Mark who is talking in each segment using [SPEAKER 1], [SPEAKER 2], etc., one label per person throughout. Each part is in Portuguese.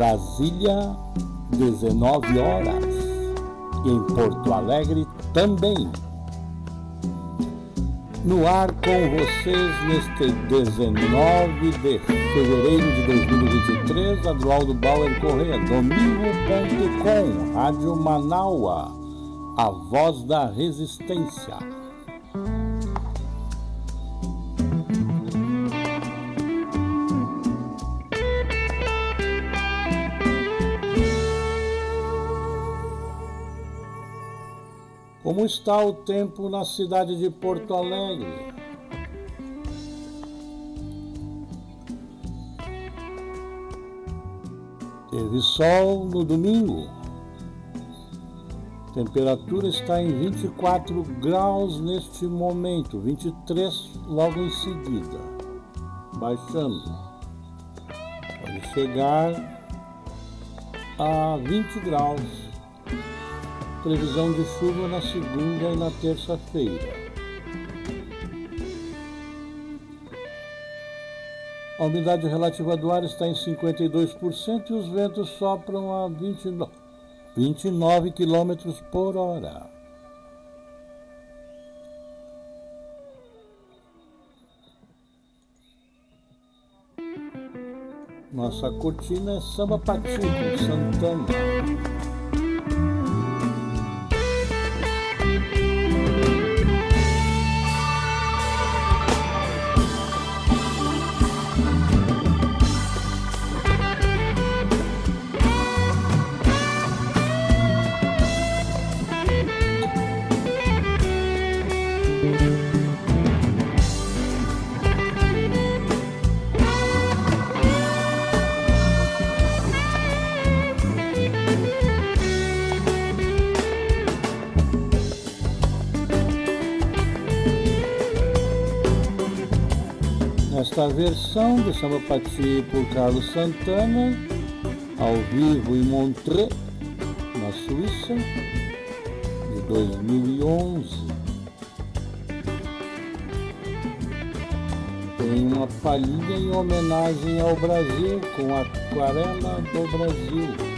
[SPEAKER 1] Brasília, 19 horas. E em Porto Alegre também. No ar com vocês neste 19 de fevereiro de 2023, Adroaldo Bauer Correia, domingo.com, Rádio Manaua, a voz da resistência. Como está o tempo na cidade de Porto Alegre? Teve sol no domingo. Temperatura está em 24 graus neste momento, 23 logo em seguida, baixando. Pode chegar a 20 graus Previsão de chuva na segunda e na terça-feira. A umidade relativa do ar está em 52% e os ventos sopram a 29, 29 km por hora. Nossa cortina é samba patinho Santana. Esta versão do Samba Pati por Carlos Santana, ao vivo em Montreux, na Suíça, de 2011. Tem uma palhinha em homenagem ao Brasil, com aquarela do Brasil.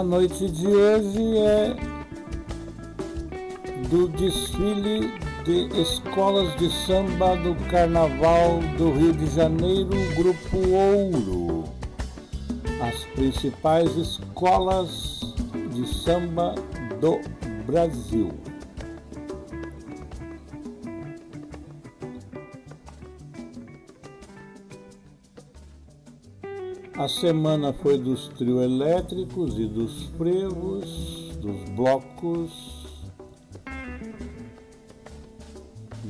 [SPEAKER 1] A noite de hoje é do desfile de escolas de samba do Carnaval do Rio de Janeiro, Grupo Ouro. As principais escolas de samba do Brasil. A semana foi dos trio elétricos e dos frevos, dos blocos.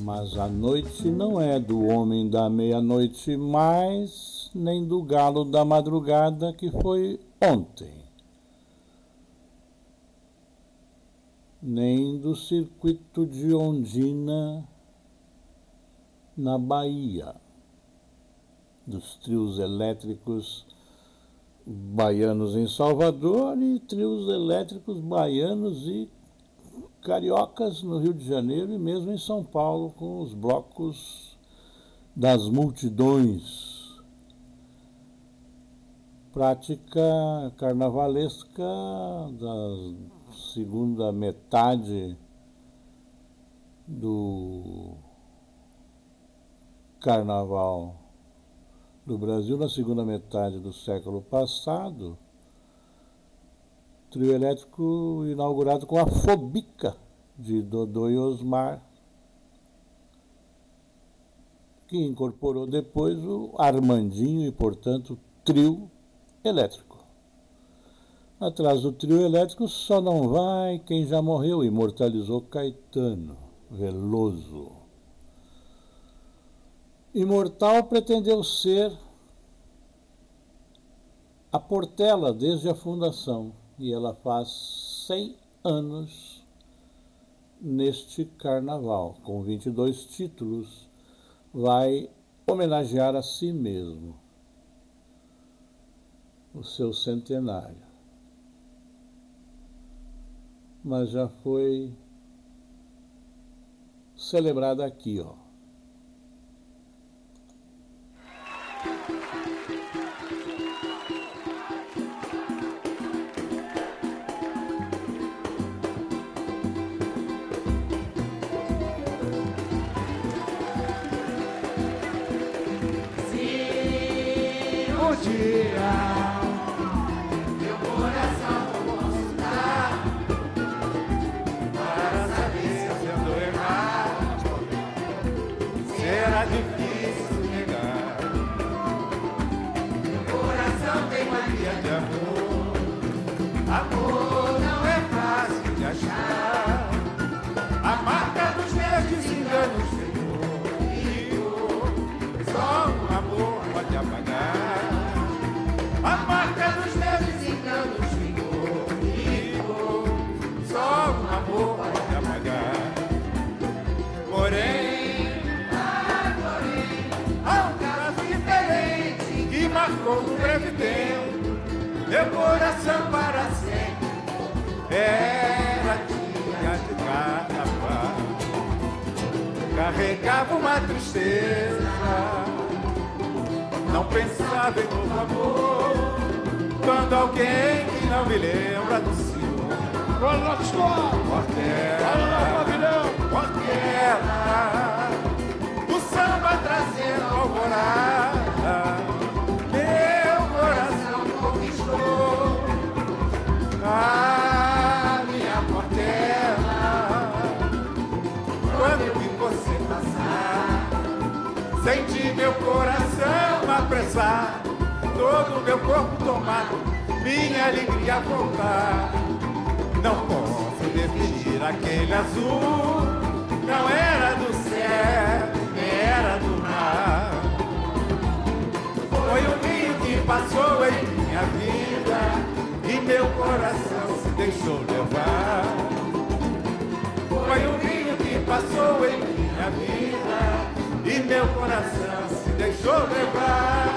[SPEAKER 1] Mas a noite não é do homem da meia-noite mais, nem do galo da madrugada que foi ontem. Nem do circuito de Ondina na Bahia, dos trios elétricos baianos em Salvador e trios elétricos baianos e cariocas no Rio de Janeiro e mesmo em São Paulo com os blocos das multidões. Prática carnavalesca da segunda metade do carnaval do Brasil na segunda metade do século passado, trio elétrico inaugurado com a Fobica de Dodô e Osmar, que incorporou depois o Armandinho e, portanto, trio elétrico. Atrás do trio elétrico só não vai quem já morreu, imortalizou Caetano Veloso. Imortal pretendeu ser a Portela desde a fundação e ela faz 100 anos neste carnaval, com 22 títulos, vai homenagear a si mesmo o seu centenário. Mas já foi celebrada aqui, ó.
[SPEAKER 2] Era dia de carnaval. Carregava uma tristeza, não pensava em novo amor. Quando alguém que não me lembra do Senhor, Portela, Portela, o samba trazendo alvorada. Todo meu corpo tomado, minha alegria voltar. Não posso definir aquele azul, não era do céu, era do mar. Foi o rio que passou em minha vida e meu coração se deixou levar. Foi o vinho que passou em minha vida e meu coração se deixou levar.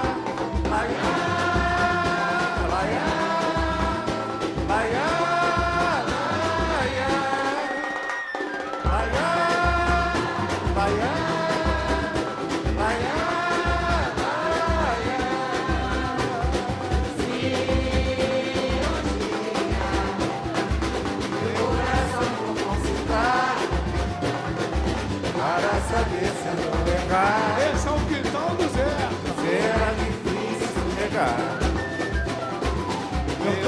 [SPEAKER 3] Para saber
[SPEAKER 2] se eu vou pegar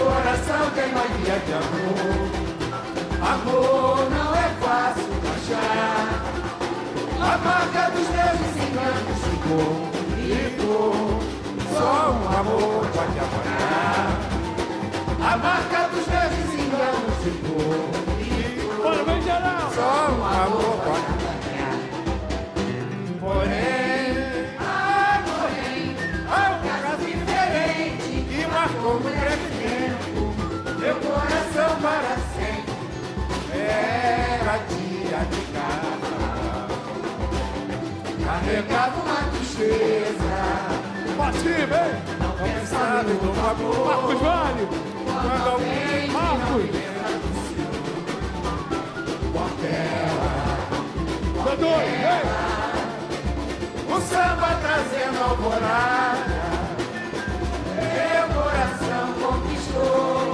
[SPEAKER 2] coração tem magia de amor. Amor não é fácil achar. A marca dos meus desenganos ficou, ficou. Só um amor pode apagar. A marca dos meus desenganos ficou,
[SPEAKER 3] geral.
[SPEAKER 2] Só um amor meu coração para sempre. Era dia de casa, carregava uma tristeza,
[SPEAKER 3] Bate, vem.
[SPEAKER 2] não pensava no amor.
[SPEAKER 3] Marcos Vale.
[SPEAKER 2] Quando alguém
[SPEAKER 3] Marcos. Doutor, vem.
[SPEAKER 2] O samba trazendo alvorada, meu coração conquistou.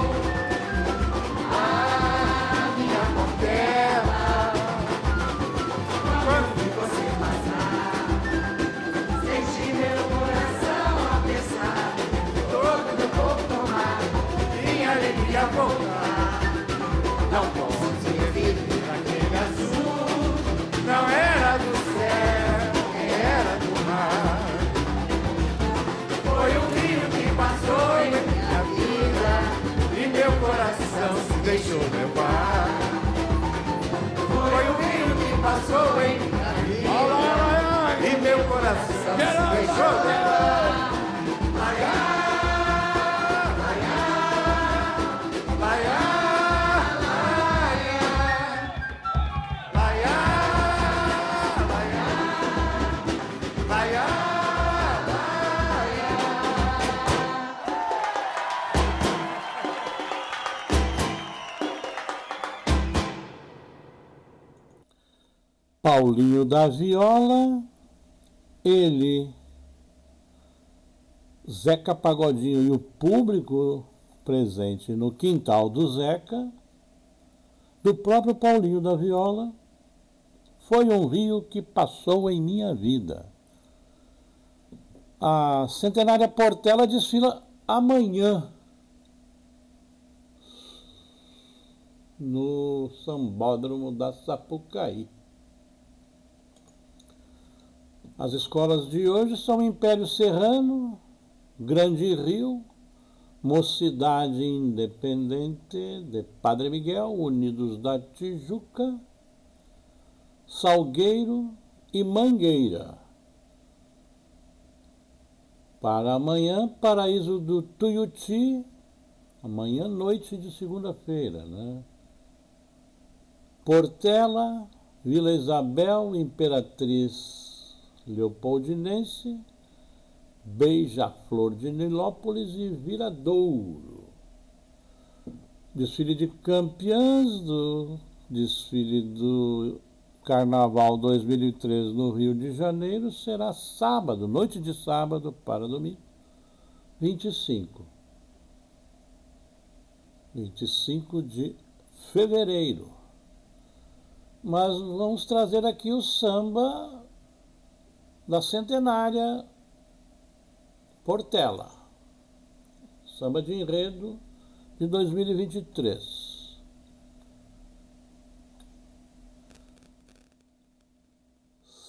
[SPEAKER 2] E meu coração. Se
[SPEAKER 1] Paulinho da Viola, ele, Zeca Pagodinho e o público presente no quintal do Zeca, do próprio Paulinho da Viola, foi um rio que passou em minha vida. A centenária Portela desfila amanhã no Sambódromo da Sapucaí. As escolas de hoje são Império Serrano, Grande Rio, Mocidade Independente de Padre Miguel, Unidos da Tijuca, Salgueiro e Mangueira. Para amanhã, Paraíso do Tuiuti, amanhã noite de segunda-feira, né? Portela, Vila Isabel, Imperatriz Leopoldinense, Beija-Flor de Nilópolis e Viradouro. Desfile de campeãs do desfile do Carnaval 2003 no Rio de Janeiro será sábado, noite de sábado para domingo, 25. 25 de fevereiro. Mas vamos trazer aqui o samba da centenária Portela. Samba de enredo de 2023.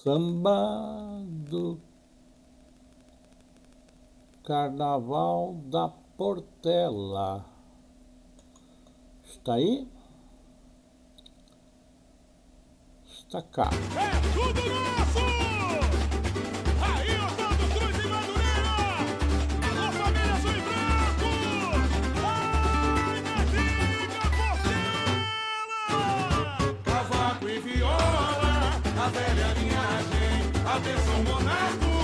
[SPEAKER 1] Samba do Carnaval da Portela. Está aí? Está cá.
[SPEAKER 3] É tudo nosso!
[SPEAKER 2] A velha linhagem, atenção monarco,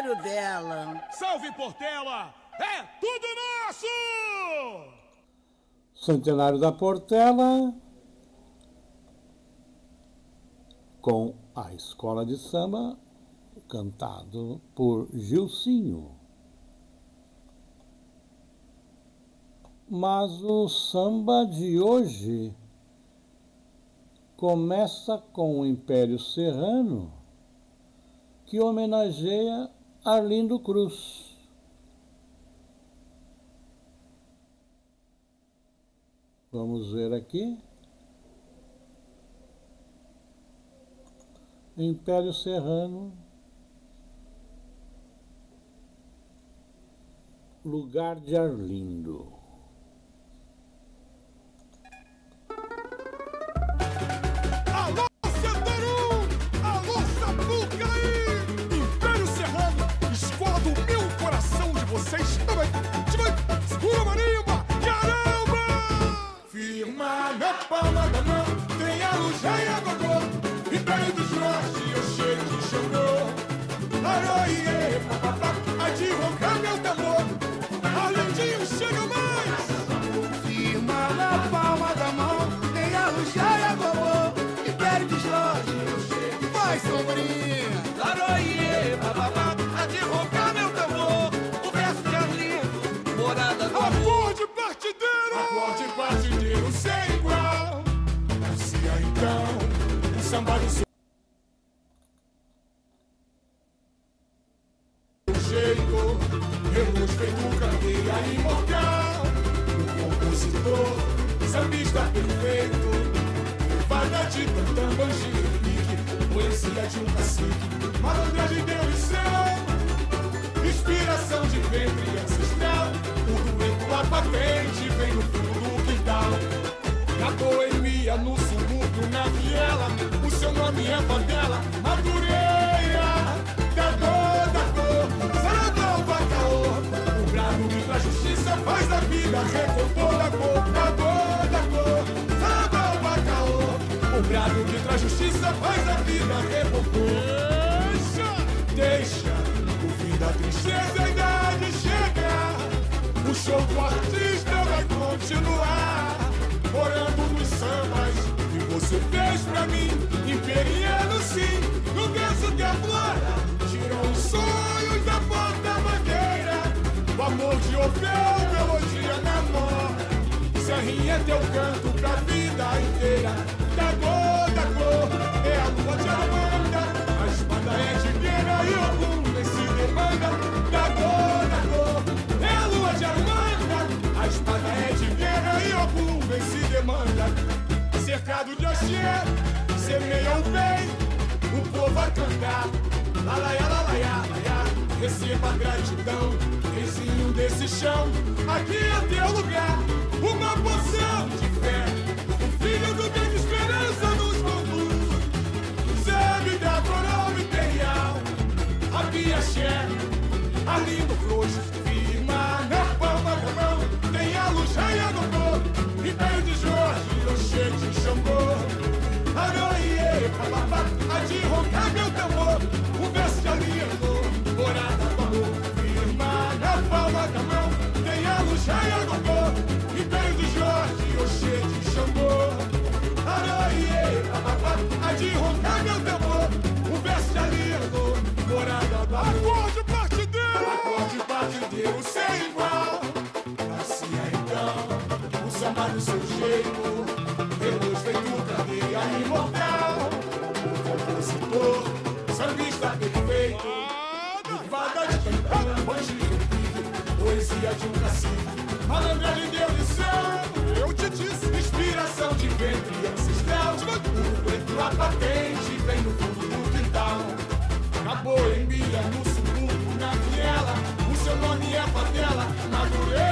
[SPEAKER 4] aniversário dela.
[SPEAKER 5] Salve Portela! É tudo nosso!
[SPEAKER 3] Centenário da Portela com a Escola de Samba, cantado por Gilcinho. Mas o samba de hoje começa com o Império Serrano, que homenageia Arlindo Cruz. Vamos ver aqui. Império Serrano. Lugar de Arlindo. somebody. Você fez pra mim Imperiano sim, no verso que aflora Tirou os sonhos da porta madeira O amor de Orfeu, melodia namora Serrinha é teu canto pra vida inteira. Da cor, da cor, é a lua de Amanda. A espada é de guerra e algum vem se demanda. Da cor, da cor, é a lua de Amanda. A espada é de guerra e algum vem se demanda Cercado de axé, semeia o bem O povo vai cantar. Lalaiá, lalaiá, laiá Receba gratidão, vizinho desse chão. Aqui é teu lugar, uma poção de fé. O filho do bem de esperança nos conduz. Zé da coroa imperial A Piaxé, Arlindo Cruz do seu jeito. Feito imortal. Compositor Sambista perfeito Levada de Banjo Poesia de um cacique. Malandragem deu lição
[SPEAKER 6] Eu te disse!
[SPEAKER 3] Inspiração de ventre ancestral. O vento a patente Vem no fundo do quintal. Na boemia, no subúrbio, na viela. O seu nome é favela Madureira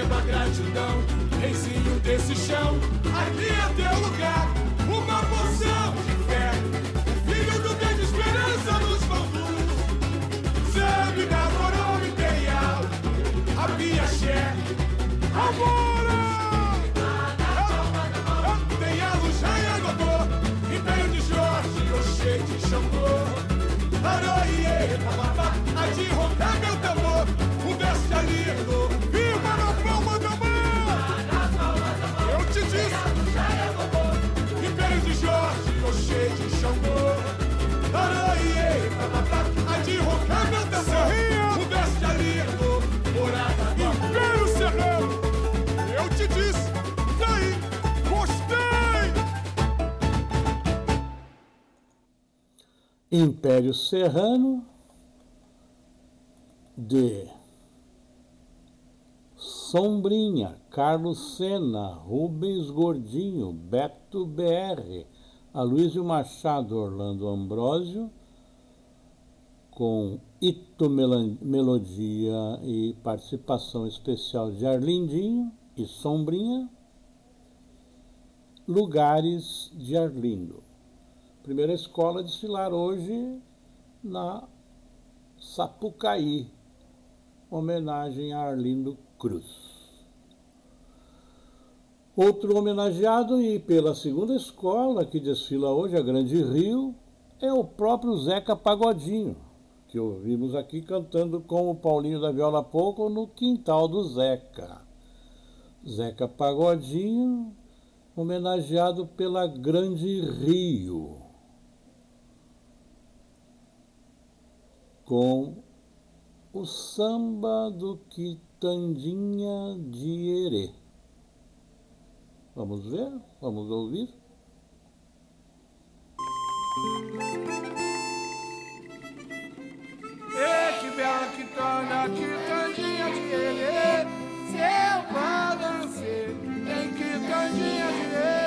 [SPEAKER 3] Receba gratidão Reizinho desse chão Aqui é teu lugar Império
[SPEAKER 6] Serrano
[SPEAKER 1] de Sombrinha, Carlos Sena, Rubens Gordinho, Beto BR, Aloysio Machado, Orlando Ambrósio, com Ito Melodia e participação especial de Arlindinho e Sombrinha. Lugares de Arlindo. Primeira escola a desfilar hoje na Sapucaí, homenagem a Arlindo Cruz. Outro homenageado e pela segunda escola que desfila hoje, a Grande Rio, é o próprio Zeca Pagodinho, que ouvimos aqui cantando com o Paulinho da Viola Pouco no quintal do Zeca. Zeca Pagodinho, homenageado pela Grande Rio, com o samba do Quitandinha de Herê. Vamos ver? Vamos ouvir?
[SPEAKER 6] Ei, que bela quitanda, quitandinha de erê, seu balancê, tem quitandinha de erê.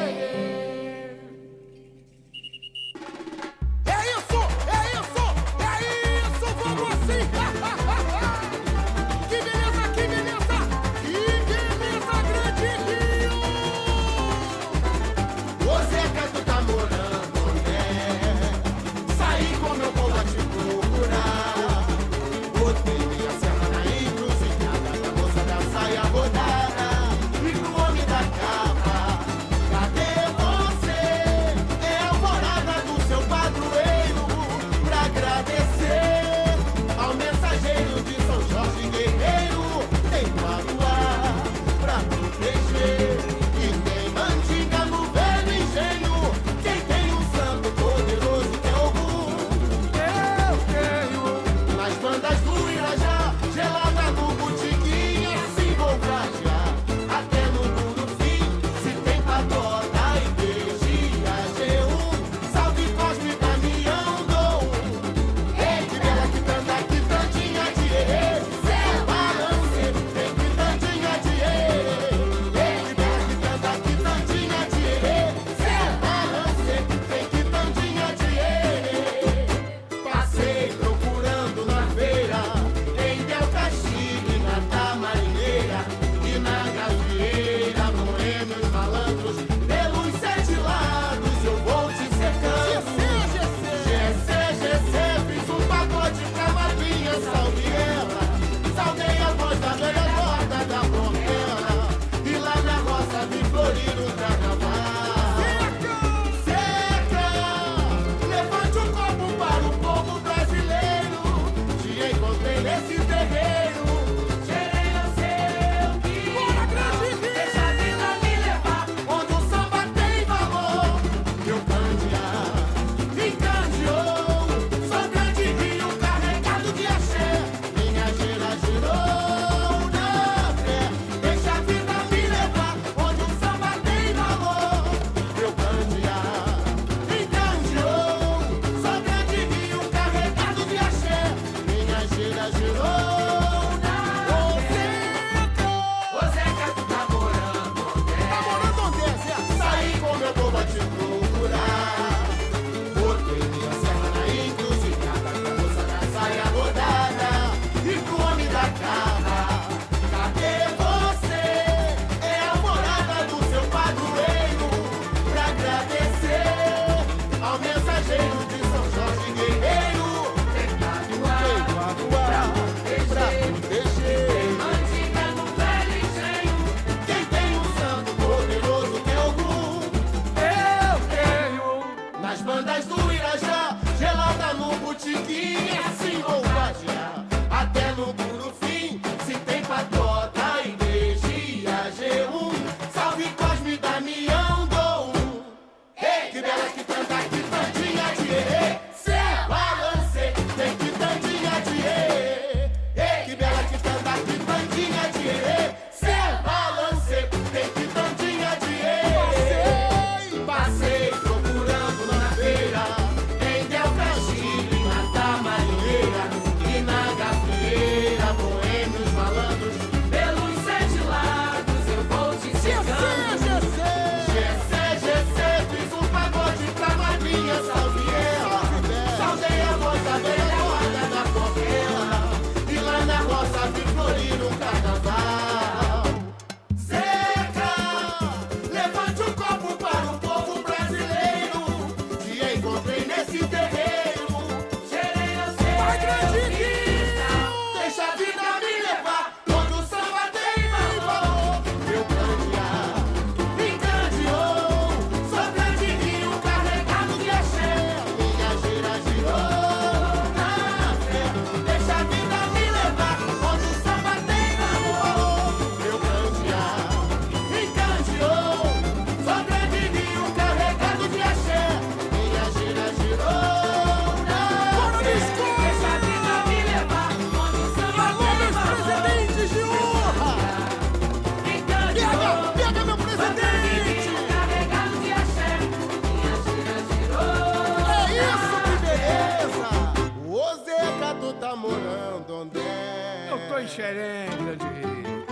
[SPEAKER 7] Xerém, grande Rio.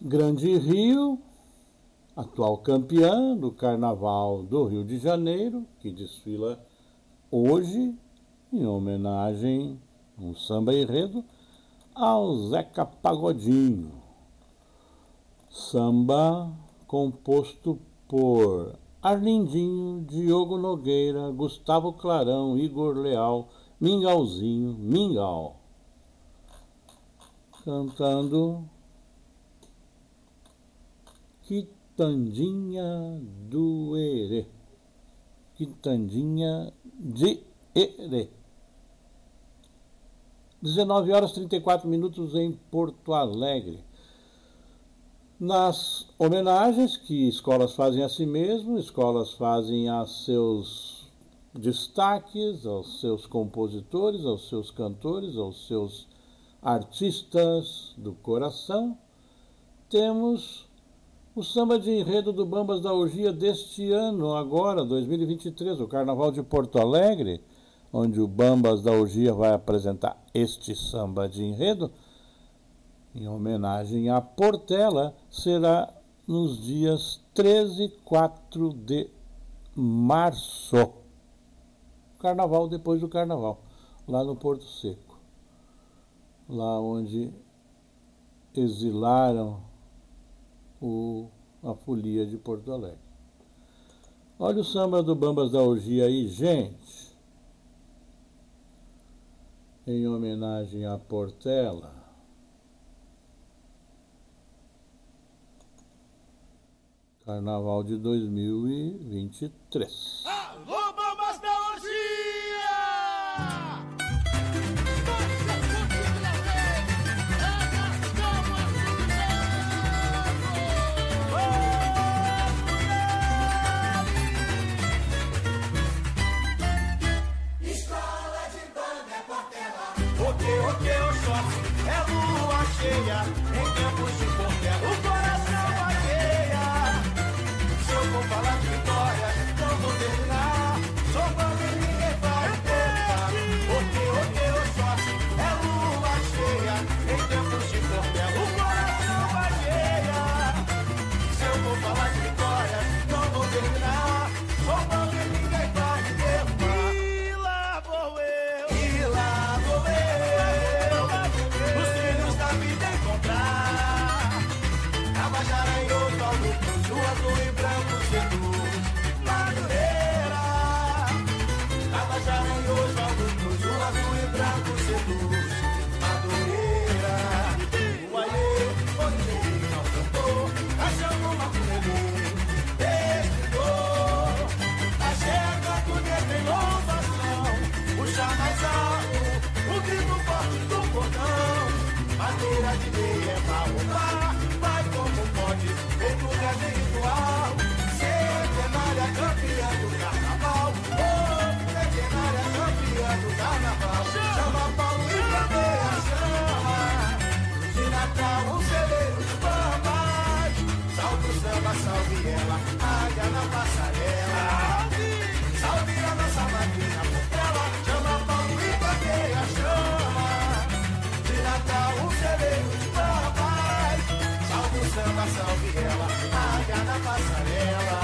[SPEAKER 1] Grande Rio, atual campeã do Carnaval do Rio de Janeiro, que desfila hoje em homenagem um samba enredo ao Zeca Pagodinho. Samba composto por Arlindinho, Diogo Nogueira, Gustavo Clarão, Igor Leal, Mingauzinho, Mingau. Cantando Quitandinha do Erê. Quitandinha de Erê. 19 horas 34 minutos em Porto Alegre. Nas homenagens que escolas fazem a si mesmas, escolas fazem a seus destaques, aos seus compositores, aos seus cantores, aos seus artistas do coração, temos o samba de enredo do Bambas da Orgia deste ano, agora, 2023, o Carnaval de Porto Alegre, onde o Bambas da Orgia vai apresentar este samba de enredo em homenagem à Portela, será nos dias 13 e 4 de março. Carnaval depois do carnaval, lá no Porto Seco. Lá onde exilaram o, a folia de Porto Alegre. Olha o samba do Bambas da Orgia aí, gente. Em homenagem à Portela. Carnaval de 2023.
[SPEAKER 6] Alô, Salve ela, águia na passarela.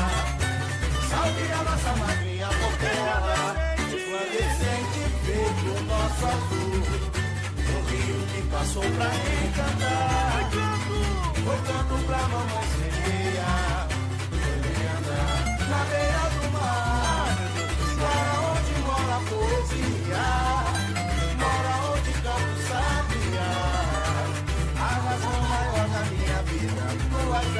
[SPEAKER 6] Salve a nossa madrinha, Portela. Resplandecente feito o nosso azul. O rio que passou pra encantar. Foi canto pra mamãe sereia. Lenda na beira do mar. Mora onde mora a poesia.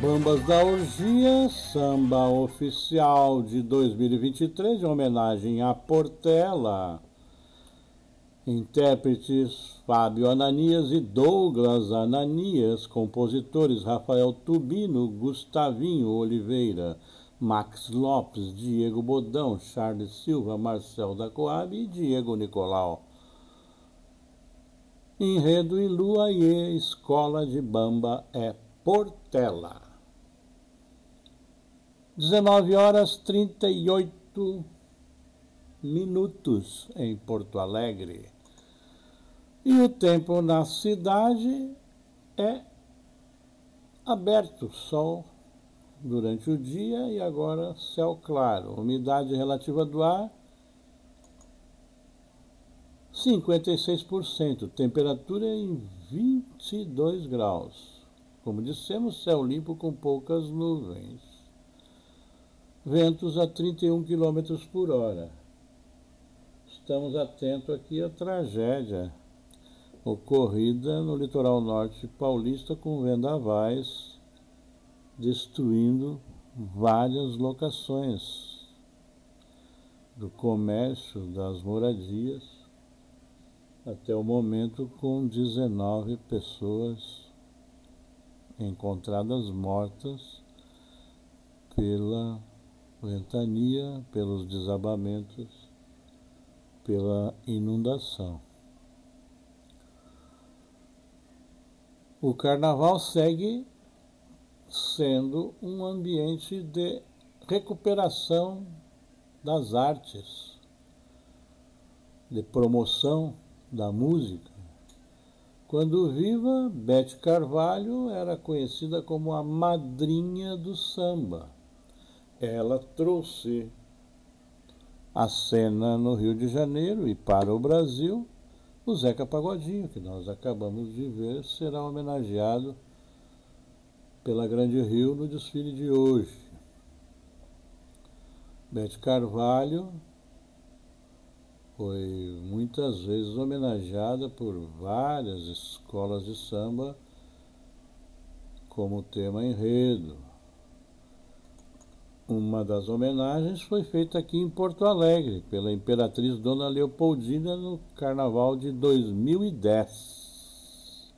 [SPEAKER 1] Bambas da Orgia, samba oficial de 2023, em homenagem a Portela. Intérpretes Fábio Ananias e Douglas Ananias, compositores Rafael Tubino, Gustavinho Oliveira, Max Lopes, Diego Bodão, Charles Silva, Marcel da Coab e Diego Nicolau. Enredo e Lua e Escola de Bamba é Portela. 19 horas 38 minutos em Porto Alegre. E o tempo na cidade é aberto, sol durante o dia e agora céu claro. Umidade relativa do ar 56%, temperatura em 22 graus. Como dissemos, céu limpo com poucas nuvens. Ventos a 31 km por hora. Estamos atentos aqui à tragédia ocorrida no litoral norte paulista com vendavais destruindo várias locações do comércio, das moradias, até o momento com 19 pessoas encontradas mortas pela ventania, pelos desabamentos, pela inundação. O carnaval segue sendo um ambiente de recuperação das artes, de promoção da música. Quando viva, Bete Carvalho era conhecida como a madrinha do samba. Ela trouxe a cena no Rio de Janeiro e para o Brasil, o Zeca Pagodinho, que nós acabamos de ver, será homenageado pela Grande Rio no desfile de hoje. Bete Carvalho foi muitas vezes homenageada por várias escolas de samba como tema enredo. Uma das homenagens foi feita aqui em Porto Alegre pela Imperatriz Dona Leopoldina no Carnaval de 2010.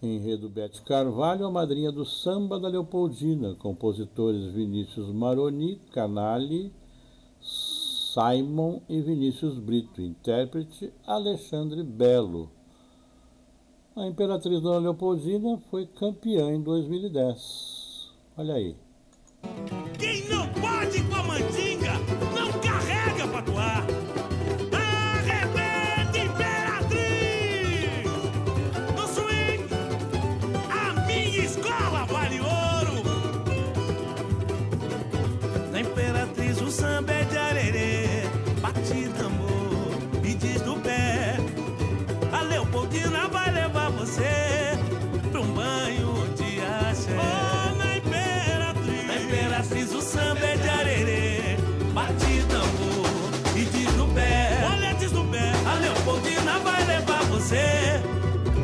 [SPEAKER 1] Enredo Bete Carvalho, a madrinha do samba da Leopoldina, compositores Vinícius Maroni, Canali, Simon e Vinícius Brito, intérprete Alexandre Belo. A Imperatriz Dona Leopoldina foi campeã em 2010. Olha aí.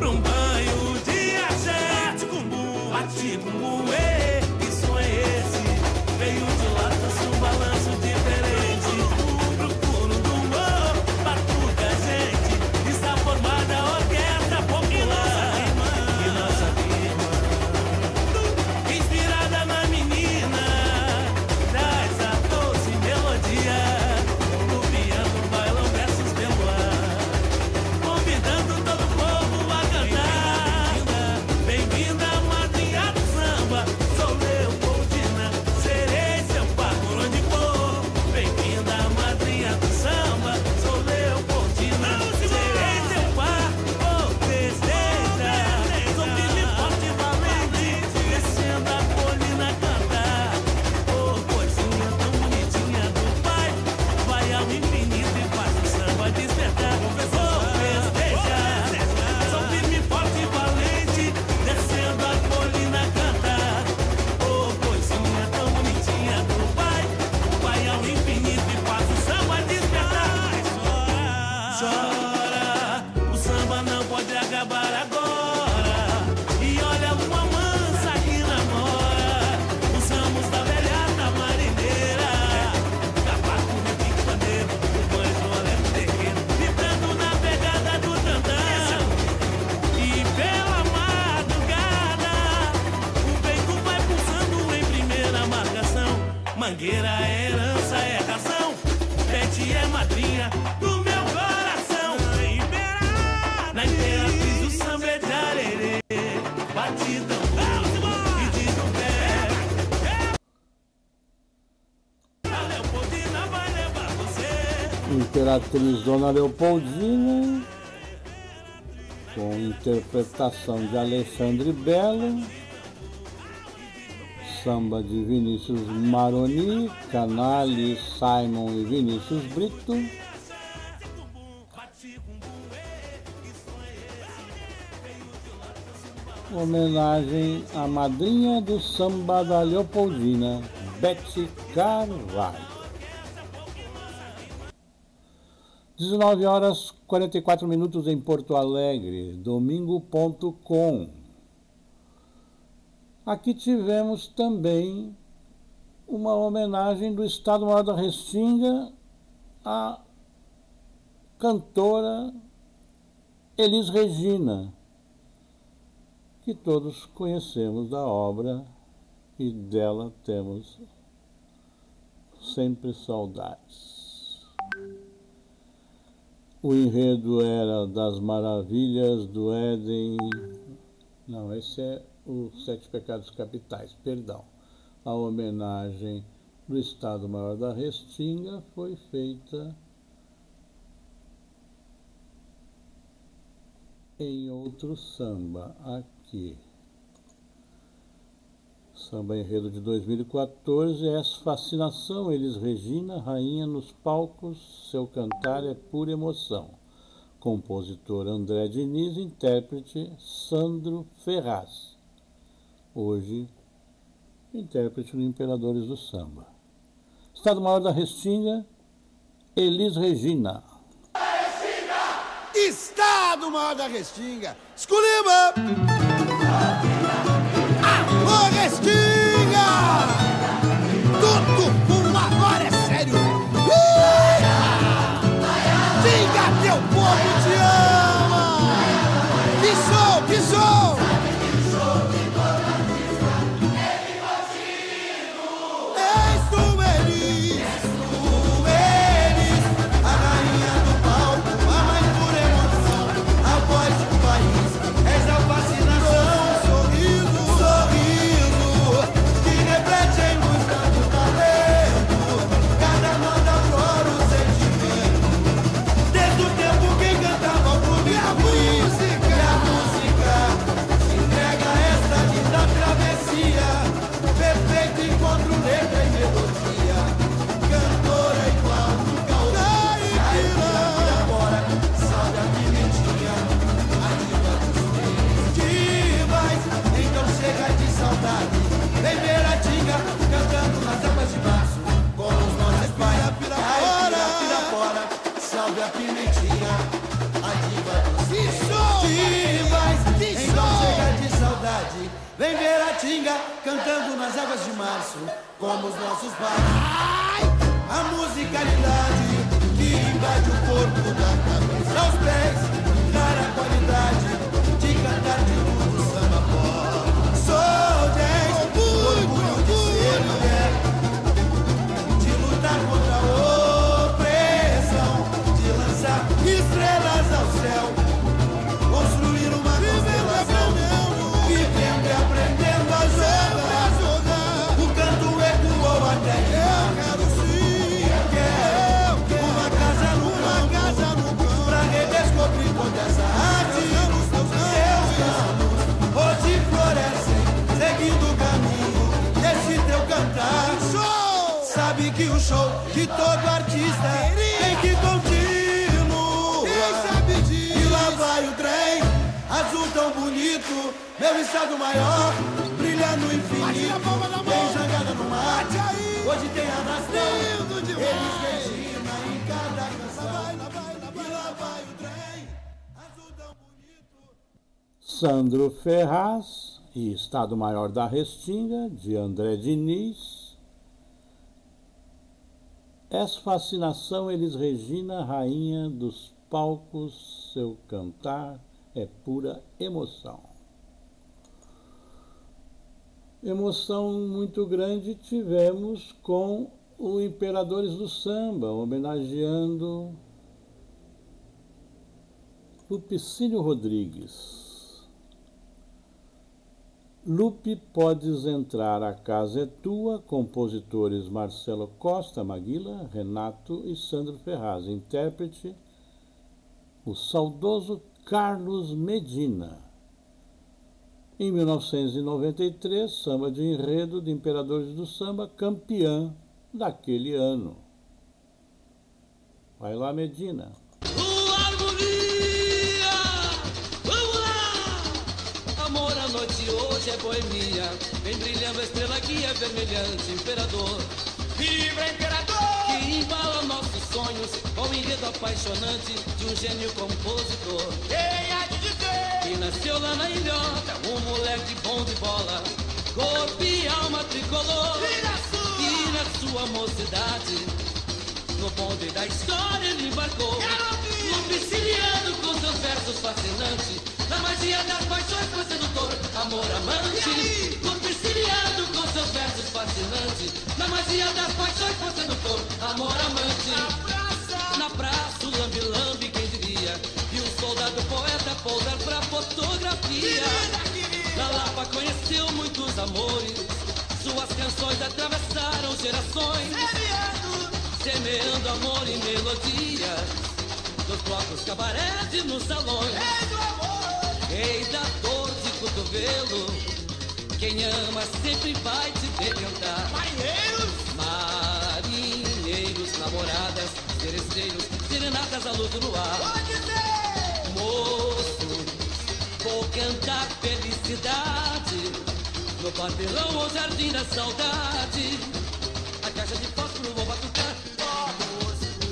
[SPEAKER 8] Boom, um boom. Imperatriz
[SPEAKER 1] Dona Leopoldina, com interpretação de Alexandre Belo, samba de Vinícius Maroni, Canali, Simon e Vinícius Brito. Homenagem à madrinha do samba da Leopoldina, Betsy Carvalho. 19 horas 44 minutos em Porto Alegre, domingo.com. Aqui tivemos também uma homenagem do Estado Maior da Restinga à cantora Elis Regina, que todos conhecemos da obra e dela temos sempre saudades. O enredo era das maravilhas do Éden. Não, esse é os Sete Pecados Capitais, perdão. A homenagem do Estado Maior da Restinga foi feita em outro samba, aqui. Samba Enredo de 2014, essa fascinação, Elis Regina, rainha nos palcos, seu cantar é pura emoção. Compositor André Diniz, intérprete Sandro Ferraz hoje intérprete no Imperadores do Samba. Estado Maior da Restinga, Elis Regina.
[SPEAKER 9] Estado Maior da Restinga, Esculima! Vem ver a tinga cantando nas águas de março, como os nossos pais. A musicalidade que invade o corpo da cabeça. Aos pés, rara qualidade de cantar de estado maior, brilha no infinito. Tem jangada no mar, hoje tem arrastão. Eles Regina em cada canção. E lá vai o trem, azul tão bonito.
[SPEAKER 1] Sandro Ferraz e Estado Maior da Restinga, de André Diniz. Essa fascinação, Elis Regina, rainha dos palcos, seu cantar é pura emoção. Emoção muito grande tivemos com o Imperadores do Samba, homenageando Lupicínio Rodrigues. Lupe, podes entrar, a casa é tua, compositores Marcelo Costa Maguila, Renato e Sandro Ferraz, intérprete o saudoso Carlos Medina. Em 1993, samba de enredo de Imperadores do Samba, campeã daquele ano. Vai lá, Medina.
[SPEAKER 10] noite hoje é boemia. Vem brilhando a estrela que é vermelhante, imperador.
[SPEAKER 3] Viva imperador!
[SPEAKER 10] Que embala nossos sonhos com o enredo apaixonante de um gênio compositor.
[SPEAKER 3] Quem
[SPEAKER 10] nasceu lá na ilhota, um moleque bom de bola. Corpo e alma tricolor.
[SPEAKER 3] E na sua?
[SPEAKER 10] E na sua mocidade, no bonde da história ele embarcou. No siciliano com seus versos fascinantes. Na magia das paixões foi sedutor, amor amante. No siciliano com seus versos fascinantes. Na magia das paixões foi sedutor, amor amante. Pousar pra fotografia. Na Lapa conheceu muitos amores. Suas canções atravessaram gerações. Semeando amor e melodia. Nos blocos, cabarés e nos salões. Rei da dor de cotovelo. Quem ama sempre vai te decantar.
[SPEAKER 3] Marinheiros!
[SPEAKER 10] Marinheiros, namoradas, seresteiros, serenatas à luz do luar.
[SPEAKER 3] Pode ser!
[SPEAKER 10] Moço, vou cantar felicidade no papelão ou jardim da saudade. A caixa de fósforo vou batucar.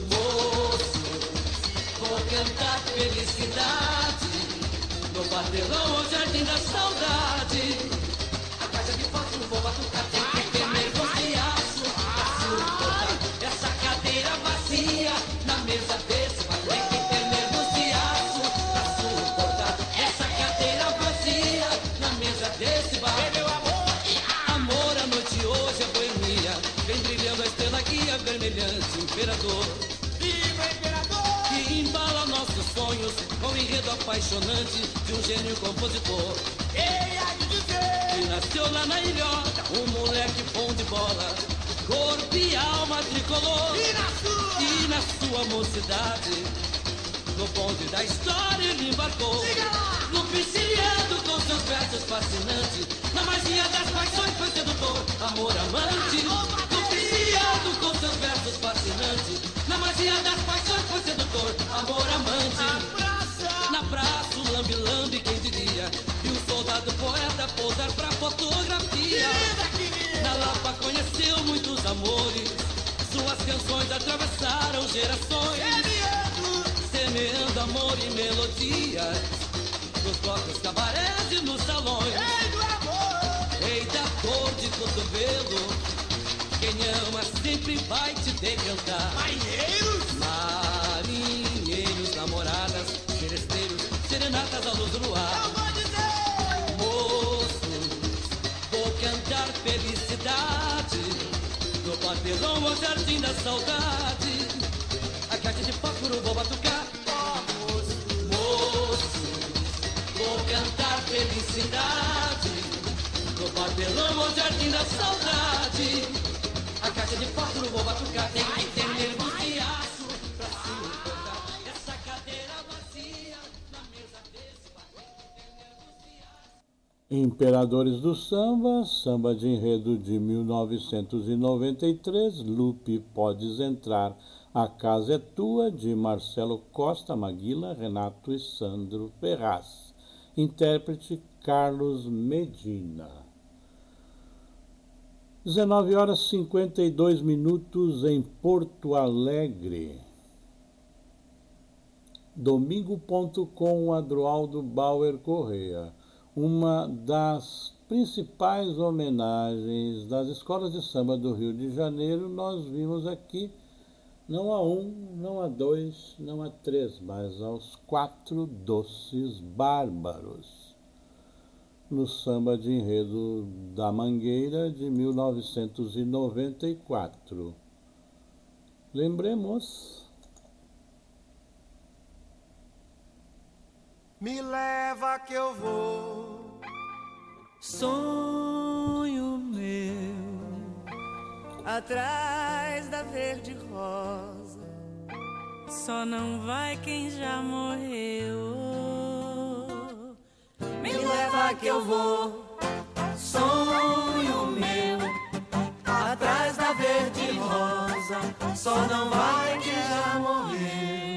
[SPEAKER 10] Moço, vou cantar felicidade no papelão ou jardim da saudade. Gênio compositor.
[SPEAKER 3] Há de dizer?
[SPEAKER 10] Que nasceu lá na ilhota, um moleque bom de bola. Corpo e alma tricolor.
[SPEAKER 3] E na sua?
[SPEAKER 10] E na sua mocidade, no bonde da história ele embarcou. No piscilhando com seus versos fascinantes, na magia das paixões foi sedutor, amor amante. No piscilhando com seus versos fascinantes, na magia das paixões foi sedutor, amor amante.
[SPEAKER 3] Praça!
[SPEAKER 10] Na praça, o soldado poeta pousar pra fotografia. Na Lapa conheceu muitos amores. Suas canções atravessaram gerações. Semeando amor e melodias. Nos blocos, cabarés e nos salões.
[SPEAKER 3] Rei do
[SPEAKER 10] da dor de cotovelo. Quem ama sempre vai te decantar.
[SPEAKER 3] Marinheiros!
[SPEAKER 10] Marinheiros, namoradas, seresteiros, serenatas à luz do luar. Cantar felicidade no papelão ou jardim da saudade. A caixa de fósforo vou batucar. Moço, vou cantar felicidade no papelão ou jardim da saudade. A caixa de fósforo vou batucar. Tem
[SPEAKER 1] Imperadores do Samba, samba de enredo de 1993, Lupe Podes Entrar, A Casa é Tua, de Marcelo Costa Maguila, Renato e Sandro Ferraz. Intérprete Carlos Medina. 19 horas 52 minutos em Porto Alegre. Domingo.com Adroaldo Bauer Correa uma das principais homenagens das escolas de samba do Rio de Janeiro, nós vimos aqui não há um, não há dois, não há três, mas aos quatro doces bárbaros no samba de enredo da Mangueira de 1994. Lembremos
[SPEAKER 3] Me leva que eu vou.
[SPEAKER 4] Sonho meu
[SPEAKER 11] atrás da verde rosa.
[SPEAKER 4] Só não vai quem já morreu.
[SPEAKER 3] Me, leva que eu vou. Sonho meu atrás da verde rosa. Só não vai quem já morreu.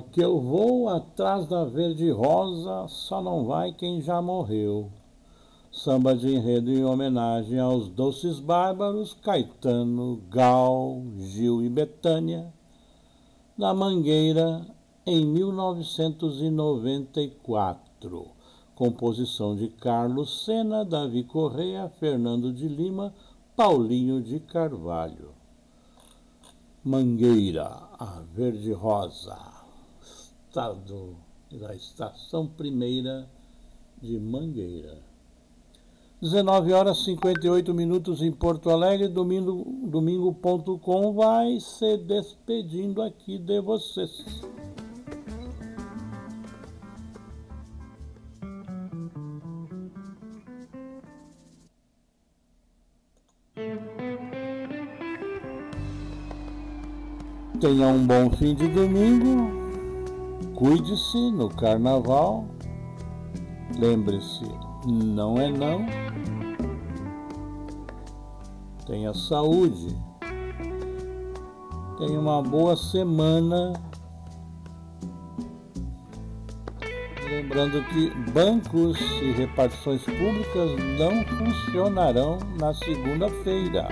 [SPEAKER 1] que eu vou atrás da verde rosa, só não vai quem já morreu. Samba de enredo em homenagem aos doces bárbaros Caetano, Gal, Gil e Betânia, na Mangueira, em 1994. Composição de Carlos Sena, Davi Correia, Fernando de Lima, Paulinho de Carvalho. Mangueira, a verde rosa estado da estação primeira de Mangueira. 19 horas 58 minutos em Porto Alegre, domingo, domingo.com vai se despedindo aqui de vocês. Tenha um bom fim de domingo, cuide-se no carnaval, lembre-se, não é não. Tenha saúde. Tenha uma boa semana. Lembrando que bancos e repartições públicas não funcionarão na segunda-feira.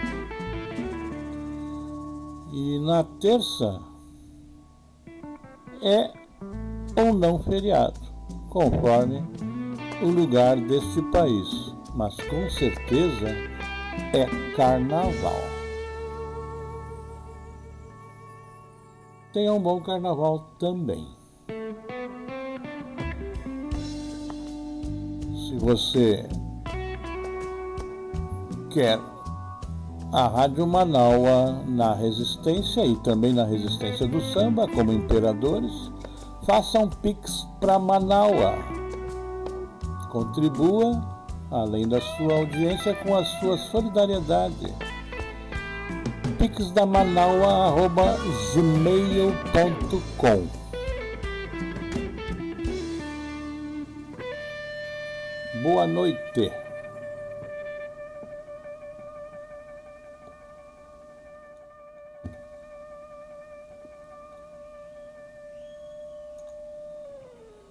[SPEAKER 1] E na terça é ou não feriado, conforme o lugar deste país. Mas com certeza é carnaval. Tenha um bom carnaval também. Se você quer a Rádio Manaua na Resistência e também na Resistência do Samba, como imperadores, faça um pix para Manaua. Contribua além da sua audiência, com a sua solidariedade. pixdamanaua.gmail.com Boa noite.